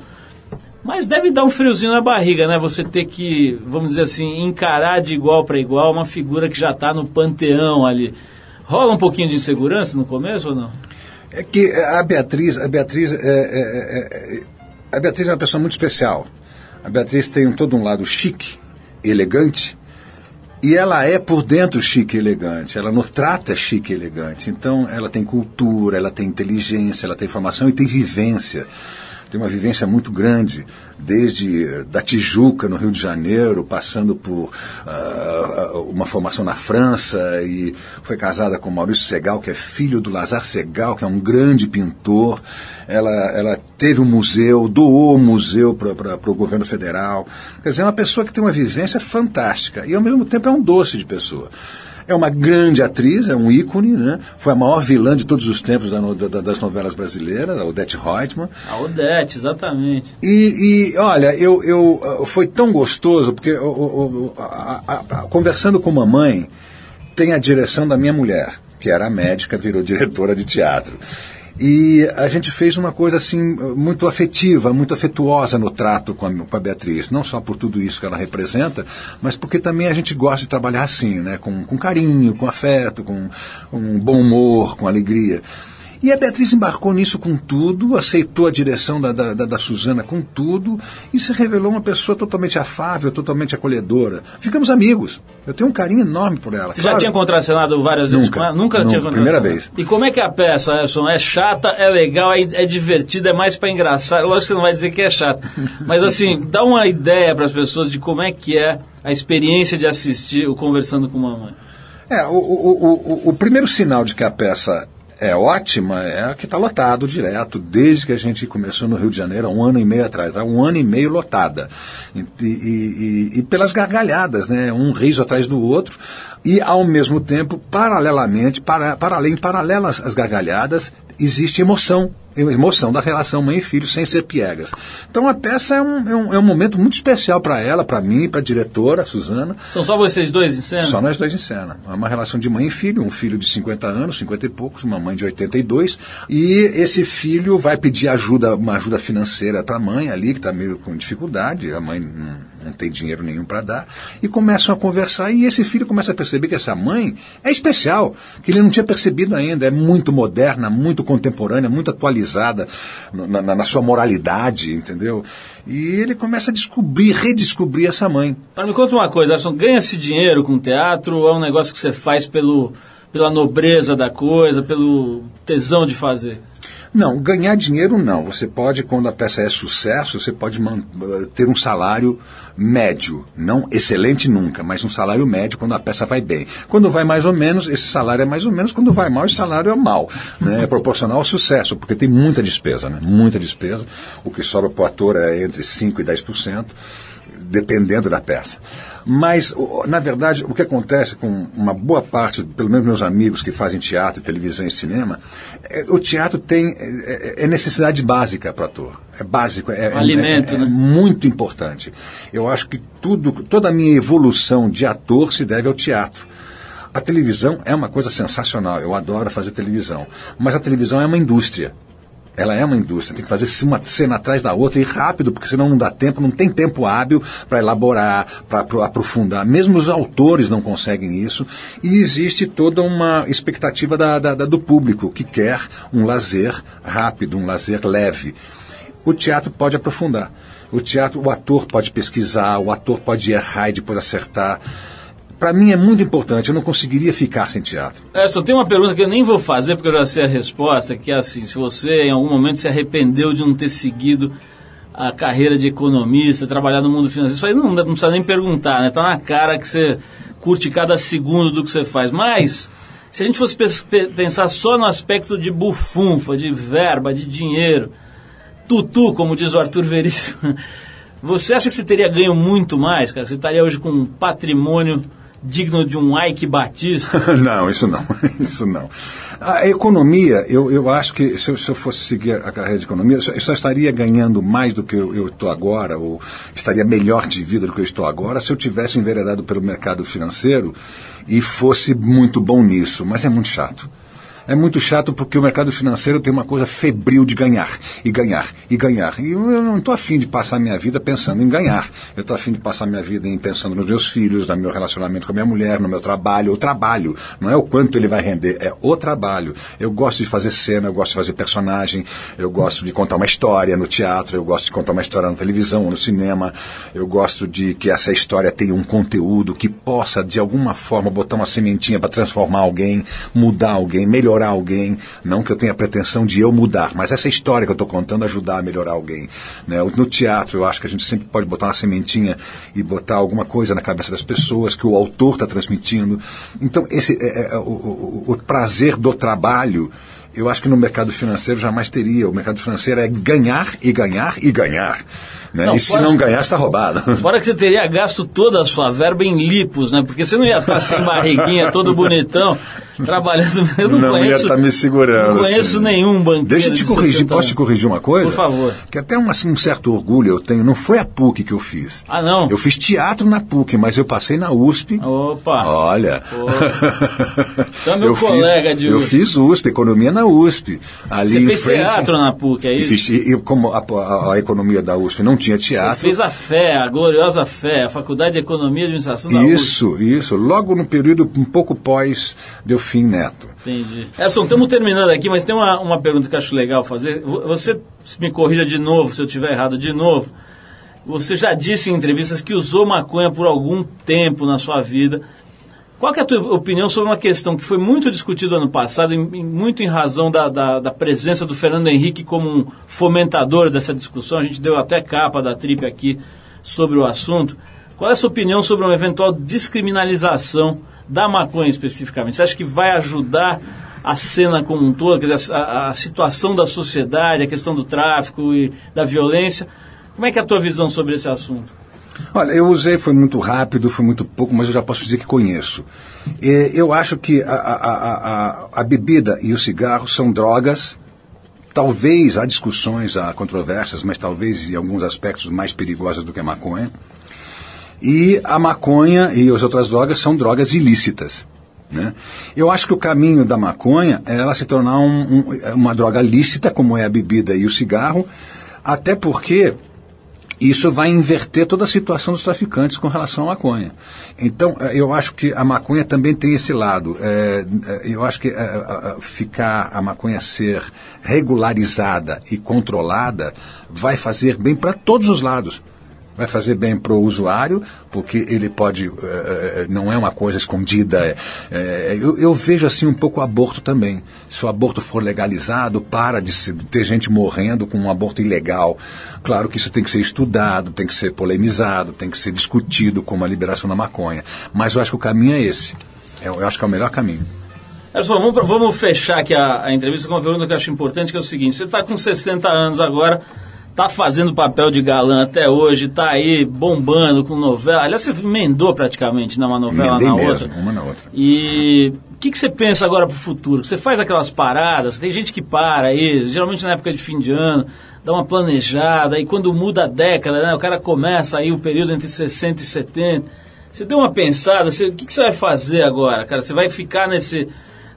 Mas deve dar um friozinho na barriga, né? Você ter que, vamos dizer assim, encarar de igual para igual uma figura que já está no panteão ali. Rola um pouquinho de insegurança no começo ou não? É que a Beatriz, a Beatriz é, é- é- é- a Beatriz é uma pessoa muito especial. A Beatriz tem todo um lado chique, elegante, e ela é por dentro chique e elegante. Ela no trata chique e elegante. Então ela tem cultura, ela tem inteligência, ela tem formação e tem vivência. Tem uma vivência muito grande, desde eh, da Tijuca, no Rio de Janeiro, passando por ah, uma formação na França e foi casada com Maurício Segal, que é filho do Lazar Segal, que é um grande pintor. Ela, ela teve um museu, doou o museu para o governo federal. Quer dizer, é uma pessoa que tem uma vivência fantástica e, ao mesmo tempo, é um doce de pessoa. É uma grande atriz, é um ícone, né? Foi a maior vilã de todos os tempos da da- das novelas brasileiras, a Odete Reutemann. A Odete, exatamente. E, e, olha, eu, eu ah, foi tão gostoso, porque o- o- a- a- a- conversando com mamãe, tem a direção da minha mulher, que era médica, virou diretora de teatro. E a gente fez uma coisa assim muito afetiva, muito afetuosa no trato com a, com a Beatriz. Não só por tudo isso que ela representa, mas porque também a gente gosta de trabalhar assim, né? com, com carinho, com afeto, com, com bom humor, com alegria. E a Beatriz embarcou nisso com tudo, aceitou a direção da, da, da, Suzana com tudo e se revelou uma pessoa totalmente afável, totalmente acolhedora. Ficamos amigos. Eu tenho um carinho enorme por ela. Você Claro, já tinha contracenado várias vezes Nunca. com ela? Nunca, Nunca. tinha contracenado? Primeira vez. E como é que é a peça, Erson? É chata, é legal, é, é divertida, é mais pra engraçar. Lógico que você não vai dizer que é chata. Mas assim, dá uma ideia para as pessoas de como é que é a experiência de assistir o Conversando com Mamãe. É, o, o, o, o primeiro sinal de que a peça é ótima é que está lotado direto, desde que a gente começou no Rio de Janeiro, há um ano e meio atrás, há um ano e meio lotada. E, e- e- e pelas gargalhadas, né? um riso atrás do outro, e ao mesmo tempo, paralelamente, para, para além, paralelas às gargalhadas, existe emoção. Emoção da relação mãe e filho sem ser piegas. Então a peça é um, é um, é um momento muito especial para ela, para mim, para a diretora, Suzana. São só vocês dois em cena? Só nós dois em cena. É uma relação de mãe e filho, um filho de 50 anos, 50 e poucos, uma mãe de 82, e esse filho vai pedir ajuda, uma ajuda financeira para a mãe ali, que está meio com dificuldade, a mãe não, tem dinheiro nenhum para dar, e começam a conversar, e esse filho começa a perceber que essa mãe é especial, que ele não tinha percebido ainda, é muito moderna, muito contemporânea, muito atualizada na, na- na sua moralidade, entendeu? E ele começa a descobrir, redescobrir essa mãe. Mas me conta uma coisa, ganha-se dinheiro com teatro ou é um negócio que você faz pelo, pela nobreza da coisa, pelo tesão de fazer? Não, ganhar dinheiro não. Você pode, quando a peça é sucesso, você pode eh, ter um salário médio. Não excelente nunca, mas um salário médio quando a peça vai bem. Quando vai mais ou menos, esse salário é mais ou menos. Quando vai mal, esse salário é mal. Né? É proporcional ao sucesso, porque tem muita despesa, né? Muita despesa. O que sobra para o ator é entre 5% e 10%, dependendo da peça. Mas, na verdade, o que acontece com uma boa parte, pelo menos meus amigos que fazem teatro, televisão e cinema, é, o teatro tem é, é- é necessidade básica para o ator. É básico, é, é- Alimento, é- é né? muito importante. Eu acho que tudo, toda a minha evolução de ator se deve ao teatro. A televisão é uma coisa sensacional, eu adoro fazer televisão. Mas a televisão é uma indústria. Ela é uma indústria, tem que fazer uma cena atrás da outra e rápido, porque senão não dá tempo, não tem tempo hábil para elaborar, para aprofundar. Mesmo os autores não conseguem isso. E existe toda uma expectativa da- da- da- do público que quer um lazer rápido, um lazer leve. O teatro pode aprofundar. O teatro, o ator pode pesquisar, o ator pode errar e depois acertar. Para mim é muito importante, eu não conseguiria ficar sem teatro. Edson, tem uma pergunta que eu nem vou fazer porque eu já sei a resposta, que é assim, se você em algum momento se arrependeu de não ter seguido a carreira de economista, trabalhar no mundo financeiro, isso aí não, não precisa nem perguntar, né? Tá na cara que você curte cada segundo do que você faz. Mas, se a gente fosse pensar só no aspecto de bufunfa, de verba, de dinheiro, tutu, como diz o Arthur Veríssimo, você acha que você teria ganho muito mais, cara? Você estaria hoje com um patrimônio digno de um Ike Batista? não, isso não, isso não. A economia, eu, eu acho que se eu, se eu fosse seguir a carreira de economia, eu só, eu só estaria ganhando mais do que eu estou agora, ou estaria melhor de vida do que eu estou agora, se eu tivesse enveredado pelo mercado financeiro e fosse muito bom nisso. Mas é muito chato. É muito chato porque o mercado financeiro tem uma coisa febril de ganhar, e ganhar, e ganhar. E eu não estou afim de passar minha vida pensando em ganhar. Eu estou afim de passar minha vida em pensando nos meus filhos, no meu relacionamento com a minha mulher, no meu trabalho. O trabalho, não é o quanto ele vai render, é o trabalho. Eu gosto de fazer cena, eu gosto de fazer personagem, eu gosto de contar uma história no teatro, eu gosto de contar uma história na televisão, no cinema. Eu gosto de que essa história tenha um conteúdo que possa, de alguma forma, botar uma sementinha para transformar alguém, mudar alguém, melhorar alguém. Não que eu tenha pretensão de eu mudar, mas essa história que eu estou contando ajudar a melhorar alguém. Né? No teatro, eu acho que a gente sempre pode botar uma sementinha e botar alguma coisa na cabeça das pessoas que o autor está transmitindo. Então, esse é, é, o, o, o prazer do trabalho. Eu acho que no mercado financeiro jamais teria. O mercado financeiro é ganhar e ganhar e ganhar. Né? Não, e se fora- não ganhar, está roubado. Fora que você teria gasto toda a sua verba em lipos, né? Porque você não ia estar sem barriguinha, todo bonitão, trabalhando. Eu não, Não ia conheço. estar me segurando, Não conheço assim. nenhum banqueiro. Deixa eu te corrigir, 60 posso te corrigir uma coisa? Por favor. Que até um, assim, um certo orgulho eu tenho. Não foi a PUC que eu fiz. Ah, não? Eu fiz teatro na PUC, mas eu passei na USP. Opa! Olha. Então é meu eu colega fiz, de Eu USP. fiz USP, economia na USP. Ali Você fez frente, teatro na PUC, é E isso? fiz- e, e como a, a- a economia da USP não tinha Você teatro. fez a FÉ, a gloriosa FÉ, a Faculdade de Economia e Administração da USP. Isso, isso. Logo no período um pouco pós Delfim Neto. Entendi. Edson, estamos terminando aqui, mas tem uma, uma pergunta que eu acho legal fazer. Vo- Você se me corrija de novo, se eu estiver errado de novo. Você já disse em entrevistas que usou maconha por algum tempo na sua vida. Qual é a tua opinião sobre uma questão que foi muito discutida ano passado, em- em- muito em razão da, da, da presença do Fernando Henrique como um fomentador dessa discussão? A gente deu até capa da Trip aqui sobre o assunto. Qual é a sua opinião sobre uma eventual descriminalização da maconha especificamente? Você acha que vai ajudar a cena como um todo, quer dizer, a, a situação da sociedade, a questão do tráfico e da violência? Como é que é a tua visão sobre esse assunto? Olha, eu usei, foi muito rápido, foi muito pouco, mas eu já posso dizer que conheço. Eh, Eu acho que a, a- a- a- a bebida e o cigarro são drogas. Talvez há discussões, há controvérsias, mas talvez em alguns aspectos mais perigosas do que a maconha. E a maconha e as outras drogas são drogas ilícitas. Né? Eu acho que o caminho da maconha é ela se tornar um- um- uma droga lícita, como é a bebida e o cigarro, até porque Isso vai inverter toda a situação dos traficantes com relação à maconha. Então, eh, eu acho que a maconha também tem esse lado. É, eu acho que é, ficar a maconha ser regularizada e controlada vai fazer bem para todos os lados vai fazer bem para o usuário, porque ele pode, eh, não é uma coisa escondida. eh, eu, eu vejo assim um pouco o aborto também. Se o aborto for legalizado, para de se- ter gente morrendo com um aborto ilegal. Claro que isso tem que ser estudado, tem que ser polemizado, tem que ser discutido como a liberação da maconha. Mas eu acho que o caminho é esse. Eu, eu acho que é o melhor caminho. Vamos, vamos fechar aqui a, a entrevista com uma pergunta que eu acho importante, que é o seguinte: você está com 60 anos agora, está fazendo papel de galã até hoje, está aí bombando com novela. Aliás, você emendou praticamente, né, uma novela Emendei na mesmo, outra. uma na outra. E o que, que você pensa agora para o futuro? Você faz aquelas paradas, tem gente que para aí, geralmente na época de fim de ano, dá uma planejada, e quando muda a década, né, o cara começa aí o período entre 60 e 70. Você deu uma pensada, você- o que, que você vai fazer agora, cara? Você vai ficar nesse,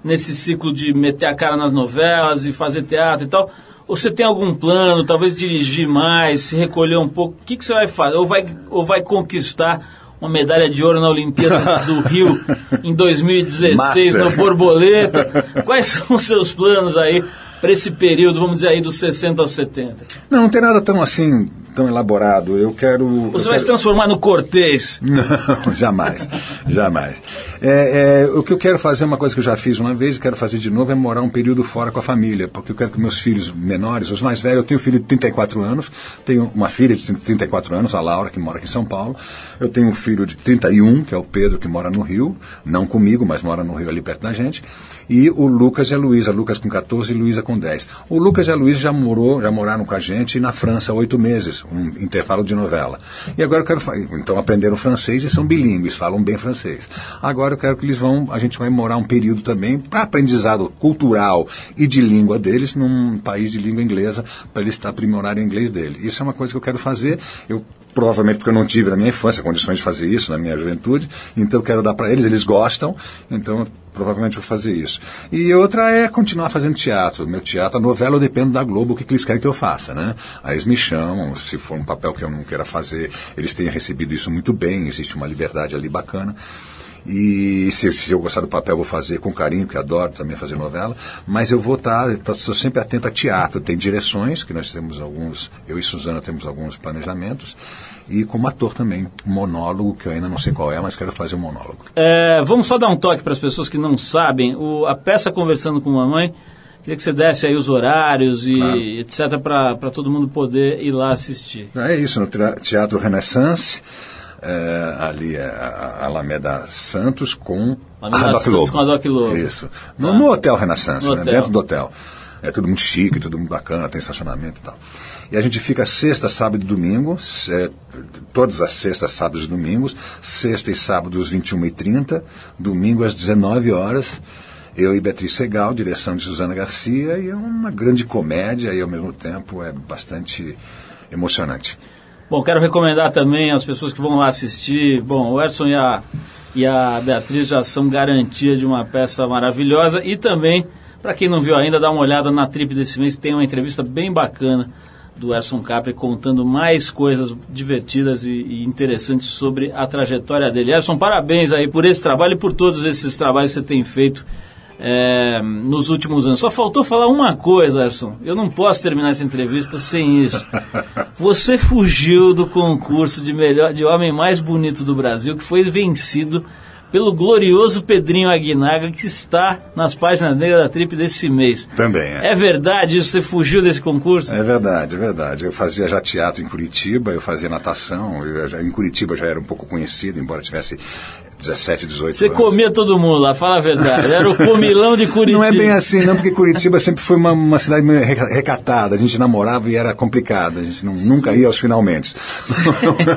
nesse ciclo de meter a cara nas novelas e fazer teatro e tal? Ou você tem algum plano, talvez dirigir mais, se recolher um pouco? O que, que você vai fazer? Ou vai, ou vai conquistar uma medalha de ouro na Olimpíada do Rio em 2016 Master. no Borboleta? Quais são os seus planos aí para esse período, vamos dizer aí, dos 60 aos 70? Não, não tem nada tão assim, tão elaborado. Eu quero. Você eu vai se quero- transformar no Cortês? Não, jamais, jamais. É, é, o que eu quero fazer, uma coisa que eu já fiz uma vez e quero fazer de novo, é morar um período fora com a família, porque eu quero que meus filhos menores, os mais velhos, eu tenho um filho de 34 anos, tenho uma filha de 34 anos, a Laura, que mora aqui em São Paulo, eu tenho um filho de 31, que é o Pedro, que mora no Rio, não comigo, mas mora no Rio ali perto da gente, e o Lucas e a Luísa, Lucas com 14 e Luísa com 10. O Lucas e a Luísa já morou, já moraram com a gente na França oito meses, um intervalo de novela. E agora eu quero então aprenderam francês e são bilíngues, falam bem francês. Agora eu quero que eles vão, a gente vai morar um período também para aprendizado cultural e de língua deles num país de língua inglesa para eles aprimorarem o inglês dele. Isso é uma coisa que eu quero fazer. Eu provavelmente porque eu não tive na minha infância condições de fazer isso na minha juventude, então eu quero dar para eles, eles gostam, então provavelmente vou fazer isso. E outra é continuar fazendo teatro. Meu teatro, a novela eu dependo da Globo, o que, que eles querem que eu faça, né? Aí eles me chamam, se for um papel que eu não queira fazer, eles têm recebido isso muito bem, existe uma liberdade ali bacana. E se, se eu gostar do papel, vou fazer com carinho, que adoro também fazer novela. Mas eu vou estar, estou sempre atento a teatro. Tem direções, que nós temos alguns, eu e Suzana temos alguns planejamentos. E como ator também, monólogo, que eu ainda não sei qual é, mas quero fazer um monólogo. É, vamos só dar um toque para as pessoas que não sabem. O- a peça Conversando com Mamãe, queria que você desse aí os horários e Claro. etc. para todo mundo poder ir lá assistir. É isso, no Teatro Renaissance, é, ali é a a Alameda Santos com Alameda a Doc Santos Lobo. com. Isso. No, Tá. no Hotel Renaissance, No né? hotel. dentro do hotel. É tudo muito chique, tudo muito bacana, tem estacionamento e tal. E a gente fica sexta, sábado e domingo, se- todas as sextas, sábados e domingos, sexta e sábado às 21h30, domingo às 19 horas. Eu e Beatriz Segal, direção de Suzana Garcia, e é uma grande comédia e ao mesmo tempo é bastante emocionante. Bom, quero recomendar também às pessoas que vão lá assistir. Bom, o Erson e a, e a Beatriz já são garantia de uma peça maravilhosa. E também, para quem não viu ainda, dá uma olhada na trip desse mês, que tem uma entrevista bem bacana do Erson Capri contando mais coisas divertidas e, e interessantes sobre a trajetória dele. Erson, parabéns aí por esse trabalho e por todos esses trabalhos que você tem feito é, nos últimos anos. Só faltou falar uma coisa, Erson. Eu não posso terminar essa entrevista sem isso. Você fugiu do concurso de melhor de homem mais bonito do Brasil, que foi vencido pelo glorioso Pedrinho Aguinaga, que está nas páginas negras da Trip desse mês. Também é. É verdade isso? Você fugiu desse concurso? É verdade, é verdade. Eu fazia já teatro em Curitiba, eu fazia natação. Eu já, em Curitiba eu já era um pouco conhecido, embora tivesse 17, 18 Você anos. comia todo mundo lá, fala a verdade. Era o comilão de Curitiba. Não é bem assim, não, porque Curitiba sempre foi uma, uma cidade meio reca- recatada. A gente namorava e era complicado. A gente não- nunca ia aos finalmente.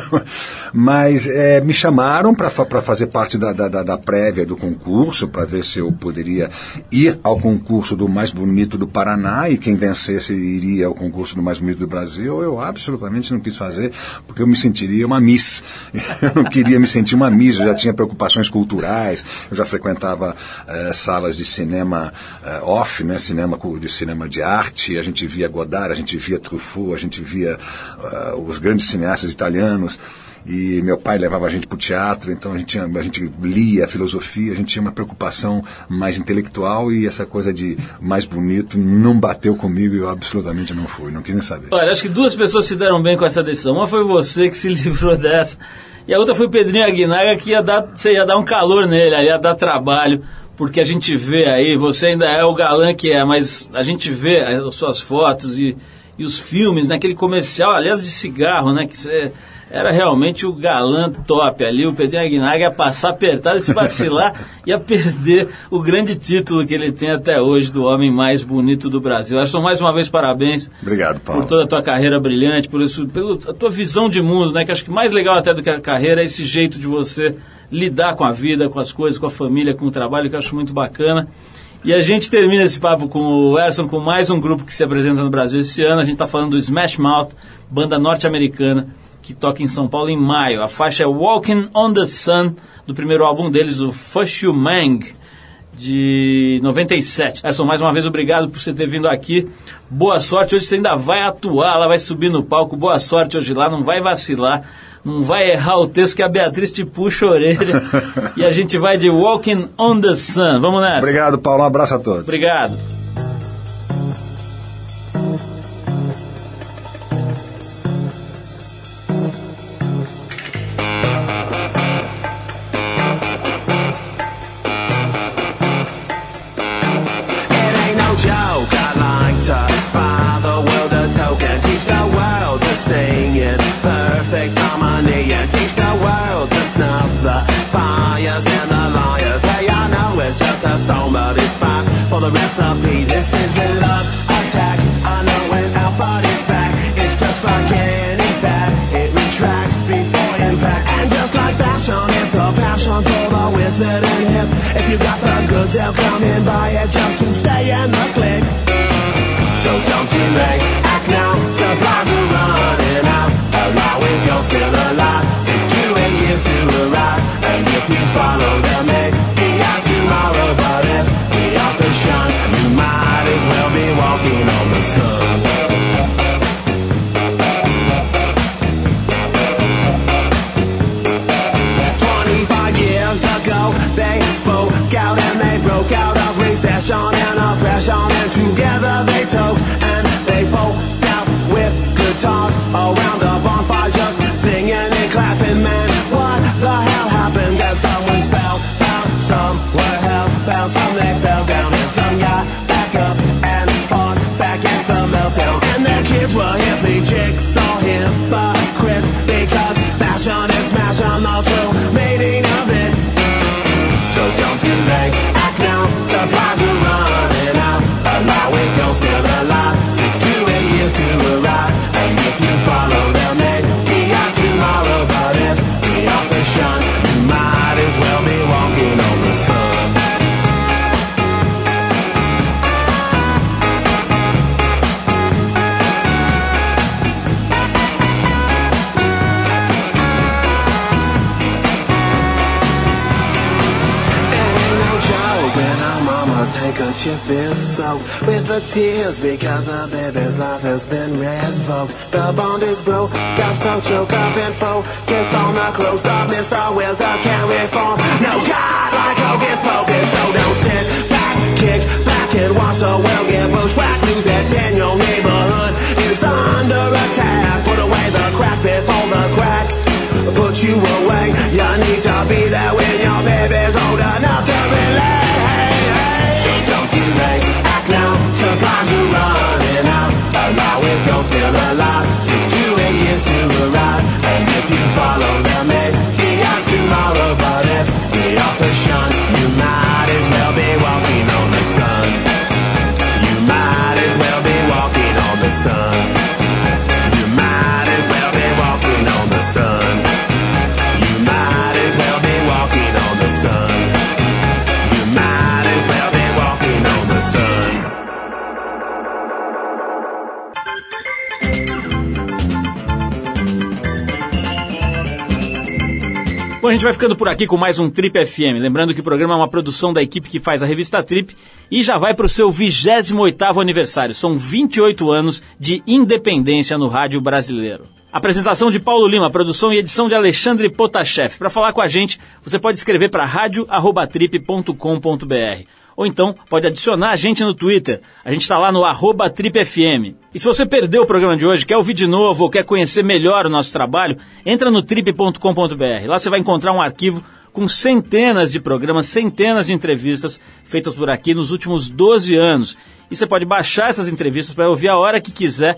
Mas é, me chamaram para fazer parte da, da, da- da prévia do concurso, para ver se eu poderia ir ao concurso do mais bonito do Paraná e quem vencesse iria ao concurso do mais bonito do Brasil. Eu absolutamente não quis fazer, porque eu me sentiria uma miss. Eu não queria me sentir uma miss, eu já tinha preocupação preocupações culturais. Eu já frequentava eh, salas de cinema eh, off, né? Cinema de cinema de arte. A gente via Godard, a gente via Truffaut, a gente via ah, os grandes cineastas italianos. E meu pai levava a gente para o teatro, então a gente, a gente lia filosofia, a gente tinha uma preocupação mais intelectual e essa coisa de mais bonito não bateu comigo e eu absolutamente não fui, não quis nem saber. Olha, acho que duas pessoas se deram bem com essa decisão. Uma foi você que se livrou dessa, e a outra foi o Pedrinho Aguinaga, que ia dar, você ia dar um calor nele, ia dar trabalho, porque a gente vê aí, você ainda é o galã que é, mas a gente vê as suas fotos e, e os filmes, naquele comercial, aliás, de cigarro, né? Que você era realmente o galã top ali, o Pedrinho Aguinaga ia passar apertado e se vacilar, ia perder o grande título que ele tem até hoje do homem mais bonito do Brasil. Acho mais uma vez parabéns Obrigado, Paulo. por toda a tua carreira brilhante, por isso, pela tua visão de mundo, né? Que acho que mais legal até do que a carreira é esse jeito de você lidar com a vida, com as coisas, com a família, com o trabalho, que eu acho muito bacana. E a gente termina esse papo com o Erson, com mais um grupo que se apresenta no Brasil esse ano. A gente está falando do Smash Mouth, banda norte-americana, que toca em São Paulo em maio. A faixa é Walking on the Sun, do primeiro álbum deles, o Fushu Mang de 97. Erson, mais uma vez, obrigado por você ter vindo aqui. Boa sorte. Hoje você ainda vai atuar, ela vai subir no palco. Boa sorte hoje lá, não vai vacilar. Não vai errar o texto que a Beatriz te puxa a orelha. e a gente vai de Walking on the Sun. Vamos nessa. Obrigado, Paulo. Um abraço a todos. Obrigado. The recipe. This is a love attack, I know when our body's back It's just like any fat, it retracts before impact. And just like fashion, it's a passion for the withered and hip. If you got the goods, they'll come and buy it just to stay in the click. So don't delay, act now, supplies are running out. Allow if you're still alive, six to eight years to arrive. And if you follow them, tears because the baby's life has been revoked. The bond is broke, got so choked girls get. Gente vai ficando por aqui com mais um Trip FM. Lembrando que o programa é uma produção da equipe que faz a revista Trip e já vai para o seu 28º aniversário. São 28 anos de independência no rádio brasileiro. Apresentação de Paulo Lima, produção e edição de Alexandre Potashev. Para falar com a gente, você pode escrever para radio@trip.com.br ou então pode adicionar a gente no Twitter. A gente está lá no arroba TripFM. E se você perdeu o programa de hoje, quer ouvir de novo ou quer conhecer melhor o nosso trabalho, entra no trip.com.br. Lá você vai encontrar um arquivo com centenas de programas, centenas de entrevistas feitas por aqui nos últimos 12 anos. E você pode baixar essas entrevistas para ouvir a hora que quiser